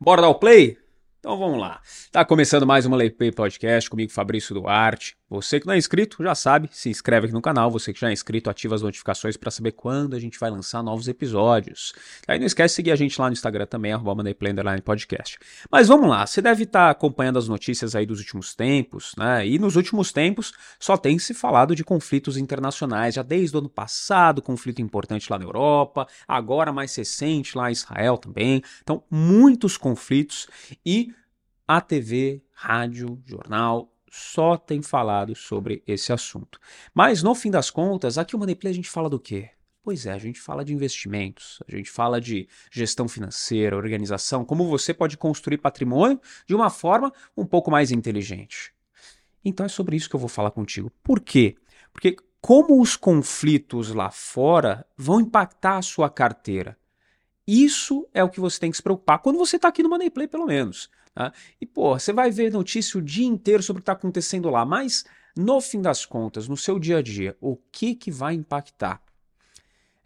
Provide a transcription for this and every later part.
Bora dar o play? Então vamos lá. Tá começando mais uma Leipay Podcast comigo, Fabrício Duarte. Você que não é inscrito, já sabe, se inscreve aqui no canal. Você que já é inscrito, ativa as notificações para saber quando a gente vai lançar novos episódios. Aí não esquece de seguir a gente lá no Instagram também, arroba Podcast. Mas vamos lá, você deve estar tá acompanhando as notícias aí dos últimos tempos, né? E nos últimos tempos só tem se falado de conflitos internacionais, já desde o ano passado, conflito importante lá na Europa, agora mais recente lá em Israel também. Então, muitos conflitos e a TV, rádio, jornal, só tem falado sobre esse assunto. Mas no fim das contas, aqui o Moneyplay a gente fala do quê? Pois é, a gente fala de investimentos, a gente fala de gestão financeira, organização, como você pode construir patrimônio de uma forma um pouco mais inteligente. Então é sobre isso que eu vou falar contigo. Por quê? Porque como os conflitos lá fora vão impactar a sua carteira? Isso é o que você tem que se preocupar quando você está aqui no Moneyplay, pelo menos. Tá? E, pô, você vai ver notícia o dia inteiro sobre o que está acontecendo lá, mas no fim das contas, no seu dia a dia, o que, que vai impactar?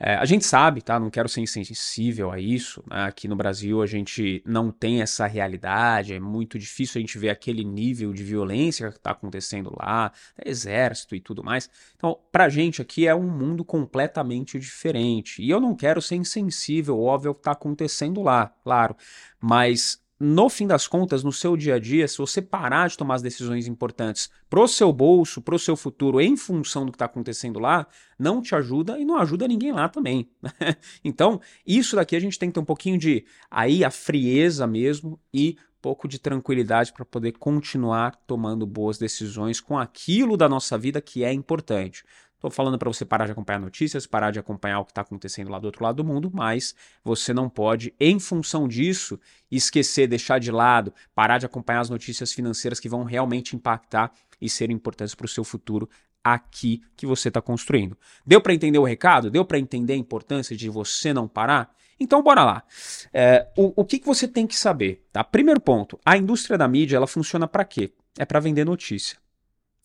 É, a gente sabe, tá? Não quero ser insensível a isso. Né? Aqui no Brasil a gente não tem essa realidade, é muito difícil a gente ver aquele nível de violência que está acontecendo lá, exército e tudo mais. Então, pra gente aqui é um mundo completamente diferente. E eu não quero ser insensível, óbvio, ao que está acontecendo lá, claro. Mas no fim das contas, no seu dia a dia, se você parar de tomar as decisões importantes pro seu bolso, pro seu futuro, em função do que está acontecendo lá, não te ajuda e não ajuda ninguém lá também. então, isso daqui a gente tem que ter um pouquinho de aí a frieza mesmo e pouco de tranquilidade para poder continuar tomando boas decisões com aquilo da nossa vida que é importante. Estou falando para você parar de acompanhar notícias, parar de acompanhar o que está acontecendo lá do outro lado do mundo, mas você não pode, em função disso, esquecer, deixar de lado, parar de acompanhar as notícias financeiras que vão realmente impactar e ser importantes para o seu futuro aqui que você está construindo. Deu para entender o recado? Deu para entender a importância de você não parar? Então, bora lá. É, o, o que, que você tem que saber? Tá? Primeiro ponto: a indústria da mídia ela funciona para quê? É para vender notícia.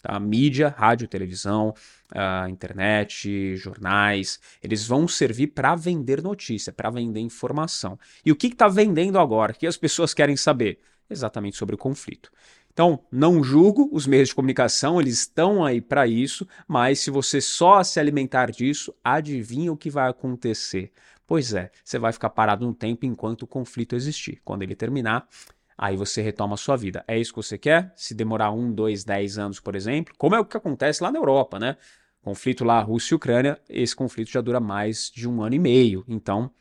Tá? Mídia, rádio, televisão, uh, internet, jornais, eles vão servir para vender notícia, para vender informação. E o que está vendendo agora? O que as pessoas querem saber? Exatamente sobre o conflito. Então, não julgo os meios de comunicação, eles estão aí para isso, mas se você só se alimentar disso, adivinha o que vai acontecer? Pois é, você vai ficar parado um tempo enquanto o conflito existir. Quando ele terminar, aí você retoma a sua vida. É isso que você quer? Se demorar um, dois, dez anos, por exemplo, como é o que acontece lá na Europa, né? Conflito lá, Rússia e Ucrânia, esse conflito já dura mais de um ano e meio. Então,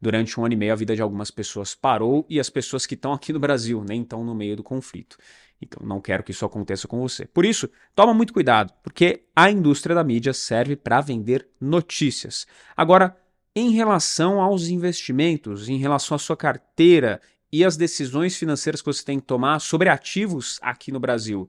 durante um ano e meio, a vida de algumas pessoas parou e as pessoas que estão aqui no Brasil nem estão no meio do conflito. Então, não quero que isso aconteça com você. Por isso, toma muito cuidado, porque a indústria da mídia serve para vender notícias. Agora, em relação aos investimentos, em relação à sua carteira, e as decisões financeiras que você tem que tomar sobre ativos aqui no Brasil.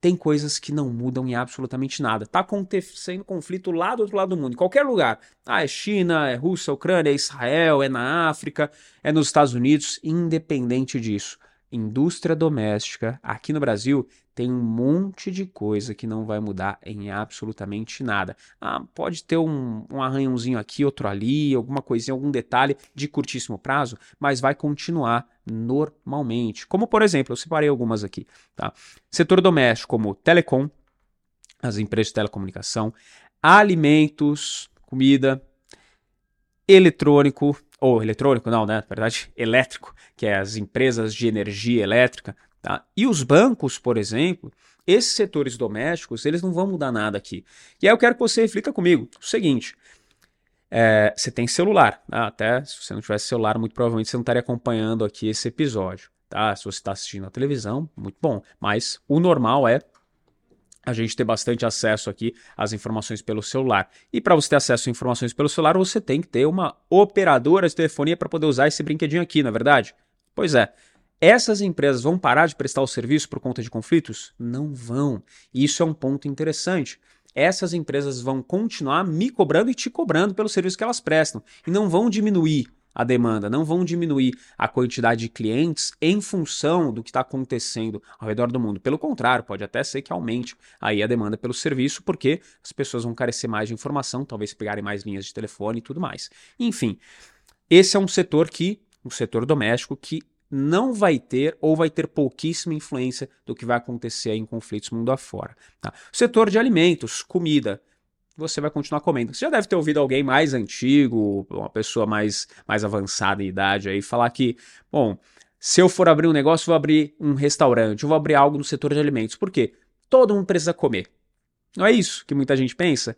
Tem coisas que não mudam em absolutamente nada. Está acontecendo conflito lá do outro lado do mundo, em qualquer lugar. Ah, é China, é Rússia, é Ucrânia, é Israel, é na África, é nos Estados Unidos, independente disso indústria doméstica, aqui no Brasil, tem um monte de coisa que não vai mudar em absolutamente nada. Ah, pode ter um, um arranhãozinho aqui, outro ali, alguma coisinha, algum detalhe de curtíssimo prazo, mas vai continuar normalmente. Como, por exemplo, eu separei algumas aqui. Tá? Setor doméstico, como telecom, as empresas de telecomunicação, alimentos, comida, eletrônico, ou eletrônico, não, né? Na verdade, elétrico, que é as empresas de energia elétrica. Tá? E os bancos, por exemplo, esses setores domésticos, eles não vão mudar nada aqui. E aí eu quero que você reflita comigo o seguinte. É, você tem celular, tá? até se você não tivesse celular, muito provavelmente você não estaria acompanhando aqui esse episódio. Tá? Se você está assistindo a televisão, muito bom. Mas o normal é a gente ter bastante acesso aqui às informações pelo celular. E para você ter acesso a informações pelo celular, você tem que ter uma operadora de telefonia para poder usar esse brinquedinho aqui, na é verdade? Pois é. Essas empresas vão parar de prestar o serviço por conta de conflitos? Não vão. E isso é um ponto interessante. Essas empresas vão continuar me cobrando e te cobrando pelo serviço que elas prestam e não vão diminuir a demanda, não vão diminuir a quantidade de clientes em função do que está acontecendo ao redor do mundo. Pelo contrário, pode até ser que aumente aí a demanda pelo serviço, porque as pessoas vão carecer mais de informação, talvez pegarem mais linhas de telefone e tudo mais. Enfim, esse é um setor que, um setor doméstico que não vai ter ou vai ter pouquíssima influência do que vai acontecer em conflitos mundo afora. Tá? Setor de alimentos, comida, você vai continuar comendo. Você já deve ter ouvido alguém mais antigo, uma pessoa mais, mais avançada em idade aí, falar que, bom, se eu for abrir um negócio, vou abrir um restaurante, eu vou abrir algo no setor de alimentos. Por quê? Todo mundo precisa comer. Não é isso que muita gente pensa?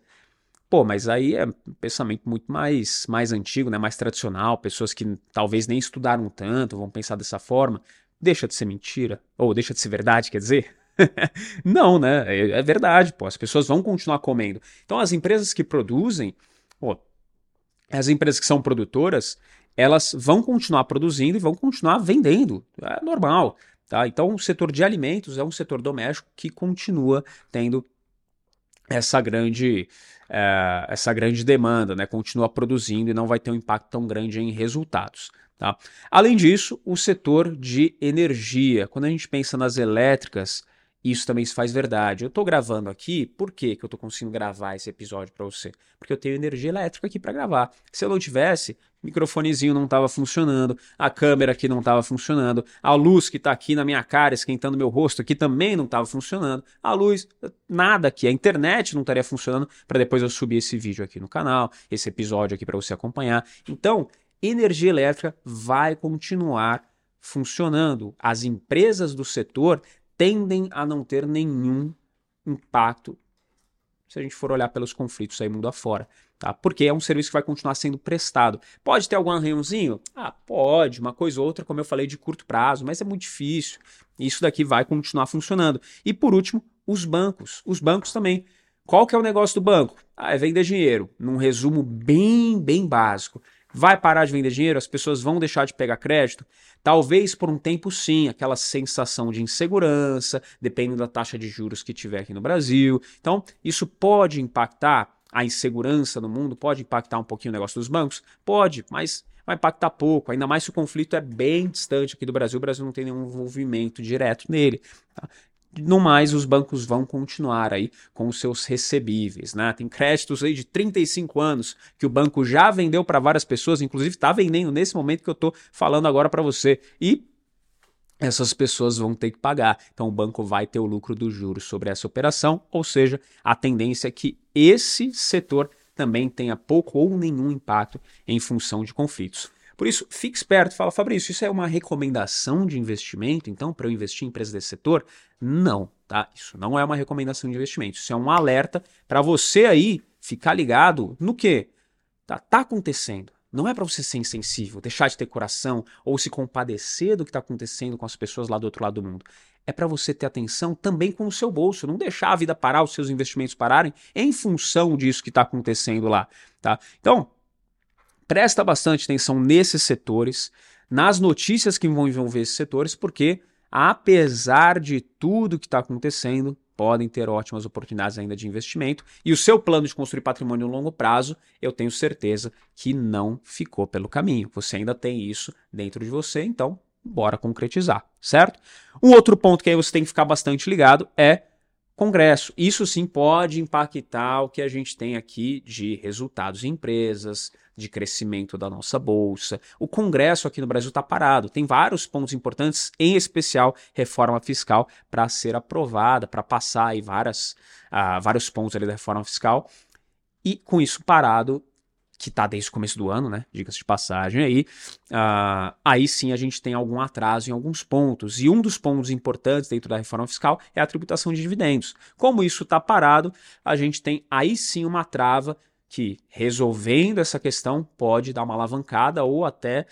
Pô, mas aí é um pensamento muito mais, mais antigo, né? mais tradicional, pessoas que talvez nem estudaram tanto vão pensar dessa forma. Deixa de ser mentira, ou deixa de ser verdade, quer dizer? Não, né? É, é, verdade, pô. As pessoas vão continuar comendo. Então, as empresas que produzem, pô, as empresas que são produtoras, elas vão continuar produzindo e vão continuar vendendo. É normal, tá? Então, o setor de alimentos é um setor doméstico que continua tendo essa grande é, essa grande demanda, né, continua produzindo e não vai ter um impacto tão grande em resultados. Tá? Além disso, o setor de energia. Quando a gente pensa nas elétricas, isso também se faz verdade. Eu estou gravando aqui, por que, eu estou conseguindo gravar esse episódio para você? Porque eu tenho energia elétrica aqui para gravar. Se eu não tivesse, o microfonezinho não estava funcionando, a câmera aqui não estava funcionando, a luz que está aqui na minha cara, esquentando meu rosto aqui também não estava funcionando, a luz, nada aqui, a internet não estaria funcionando para depois eu subir esse vídeo aqui no canal, esse episódio aqui para você acompanhar. Então, energia elétrica vai continuar funcionando. As empresas do setor tendem a não ter nenhum impacto se a gente for olhar pelos conflitos aí mundo afora. Tá? Porque é um serviço que vai continuar sendo prestado. Pode ter algum arranhãozinho? Ah, pode, uma coisa ou outra, como eu falei, de curto prazo, mas é muito difícil. Isso daqui vai continuar funcionando. E por último, os bancos. Os bancos também. Qual que é o negócio do banco? Ah, é vender dinheiro. Num resumo bem, bem básico. Vai parar de vender dinheiro? As pessoas vão deixar de pegar crédito? Talvez por um tempo sim, aquela sensação de insegurança, dependendo da taxa de juros que tiver aqui no Brasil. Então, isso pode impactar a insegurança no mundo, pode impactar um pouquinho o negócio dos bancos? Pode, mas vai impactar pouco, ainda mais se o conflito é bem distante aqui do Brasil, o Brasil não tem nenhum envolvimento direto nele. Tá? No mais, os bancos vão continuar aí com os seus recebíveis, né? Tem créditos aí de 35 anos que o banco já vendeu para várias pessoas, inclusive está vendendo nesse momento que eu estou falando agora para você. E essas pessoas vão ter que pagar. Então o banco vai ter o lucro dos juros sobre essa operação, ou seja, a tendência é que esse setor também tenha pouco ou nenhum impacto em função de conflitos. Por isso, fique esperto. Fala, Fabrício, isso é uma recomendação de investimento, então, para eu investir em empresas desse setor? Não, tá? Isso não é uma recomendação de investimento. Isso é um alerta para você aí ficar ligado no que tá, tá acontecendo. Não é para você ser insensível, deixar de ter coração ou se compadecer do que está acontecendo com as pessoas lá do outro lado do mundo. É para você ter atenção também com o seu bolso, não deixar a vida parar, os seus investimentos pararem em função disso que está acontecendo lá, tá? Então, presta bastante atenção nesses setores, nas notícias que vão envolver esses setores, porque apesar de tudo que está acontecendo, podem ter ótimas oportunidades ainda de investimento. E o seu plano de construir patrimônio no longo prazo, eu tenho certeza que não ficou pelo caminho. Você ainda tem isso dentro de você, então bora concretizar, certo? Um outro ponto que aí você tem que ficar bastante ligado é Congresso. Isso sim pode impactar o que a gente tem aqui de resultados em empresas, de crescimento da nossa bolsa. O Congresso aqui no Brasil está parado. Tem vários pontos importantes, em especial reforma fiscal, para ser aprovada, para passar aí várias, uh, vários pontos ali da reforma fiscal. E com isso parado, que está desde o começo do ano, né? Dicas de passagem aí. Uh, aí sim a gente tem algum atraso em alguns pontos. E um dos pontos importantes dentro da reforma fiscal é a tributação de dividendos. Como isso está parado, a gente tem aí sim uma trava que, resolvendo essa questão, pode dar uma alavancada ou até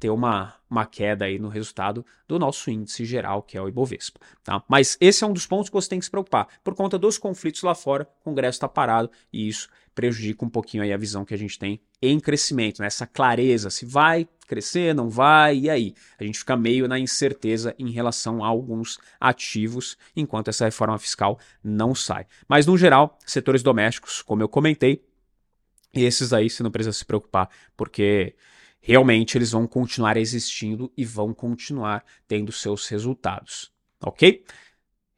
ter uma, uma queda aí no resultado do nosso índice geral, que é o Ibovespa. Tá? Mas esse é um dos pontos que você tem que se preocupar. Por conta dos conflitos lá fora, o Congresso está parado e isso prejudica um pouquinho aí a visão que a gente tem em crescimento, né? essa clareza, se vai crescer, não vai, e aí? A gente fica meio na incerteza em relação a alguns ativos, enquanto essa reforma fiscal não sai. Mas, no geral, setores domésticos, como eu comentei, esses aí você não precisa se preocupar, porque realmente eles vão continuar existindo e vão continuar tendo seus resultados, ok?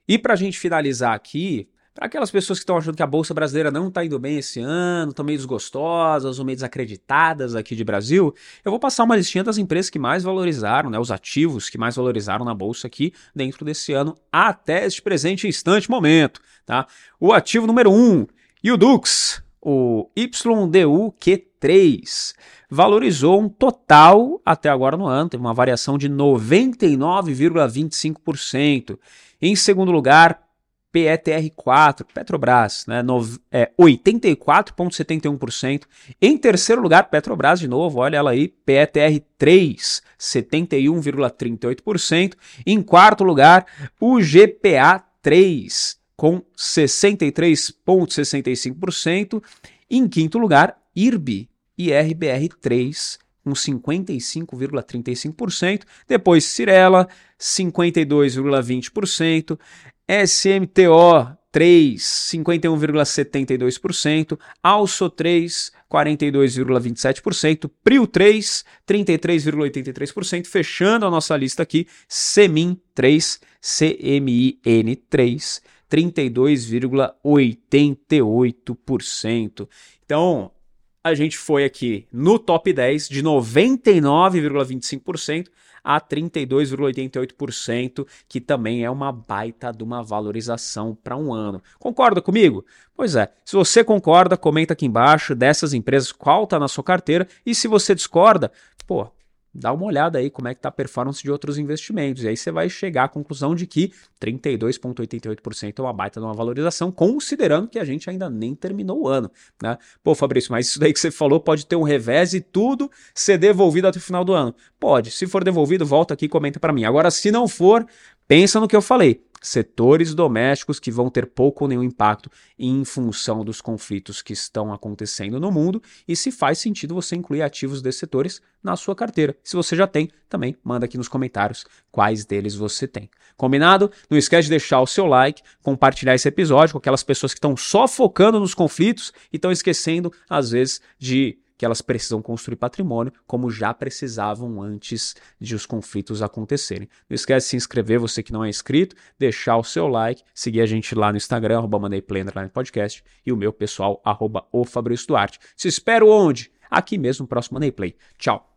E para a gente finalizar aqui, Para aquelas pessoas que estão achando que a Bolsa Brasileira não está indo bem esse ano, estão meio desgostosas ou meio desacreditadas aqui de Brasil, eu vou passar uma listinha das empresas que mais valorizaram, né, os ativos que mais valorizaram na Bolsa aqui dentro desse ano até este presente instante momento. Tá? O ativo número 1, um, Udux, o YDUQ3 valorizou um total até agora no ano, teve uma variação de 99,25%. Em segundo lugar, PETR4, Petrobras, né, é, 84,71%. Em terceiro lugar, Petrobras de novo, olha ela aí, PETR3, 71,38%. Em quarto lugar, o GPA3, com 63,65%. Em quinto lugar, IRB, IRBR3, com 55,35%. Depois, Cirela, 52,20%. SMTO 3, 51,72%, Also 3, 42,27%, Prio 3, 33,83%, fechando a nossa lista aqui, Semin 3, CMIN 3, 32,88%. Então, a gente foi aqui no top 10 de 99,25% a 32,88%, que também é uma baita de uma valorização para um ano. Concorda comigo? Pois é, se você concorda, comenta aqui embaixo dessas empresas qual está na sua carteira e se você discorda, pô, dá uma olhada aí como é que está a performance de outros investimentos. E aí você vai chegar à conclusão de que 32,88% é uma baita de uma valorização, considerando que a gente ainda nem terminou o ano. Né? Pô, Fabrício, mas isso daí que você falou pode ter um revés e tudo ser devolvido até o final do ano. Pode. Se for devolvido, volta aqui e comenta para mim. Agora, se não for, pensa no que eu falei setores domésticos que vão ter pouco ou nenhum impacto em função dos conflitos que estão acontecendo no mundo e se faz sentido você incluir ativos desses setores na sua carteira. Se você já tem, também manda aqui nos comentários quais deles você tem. Combinado? Não esquece de deixar o seu like, compartilhar esse episódio com aquelas pessoas que estão só focando nos conflitos e estão esquecendo, às vezes, de que elas precisam construir patrimônio como já precisavam antes de os conflitos acontecerem. Não esquece de se inscrever, você que não é inscrito, deixar o seu like, seguir a gente lá no Instagram, arroba Podcast, e o meu pessoal, arroba o Fabrício Duarte. Se espero onde? Aqui mesmo, próximo Money Play. Tchau!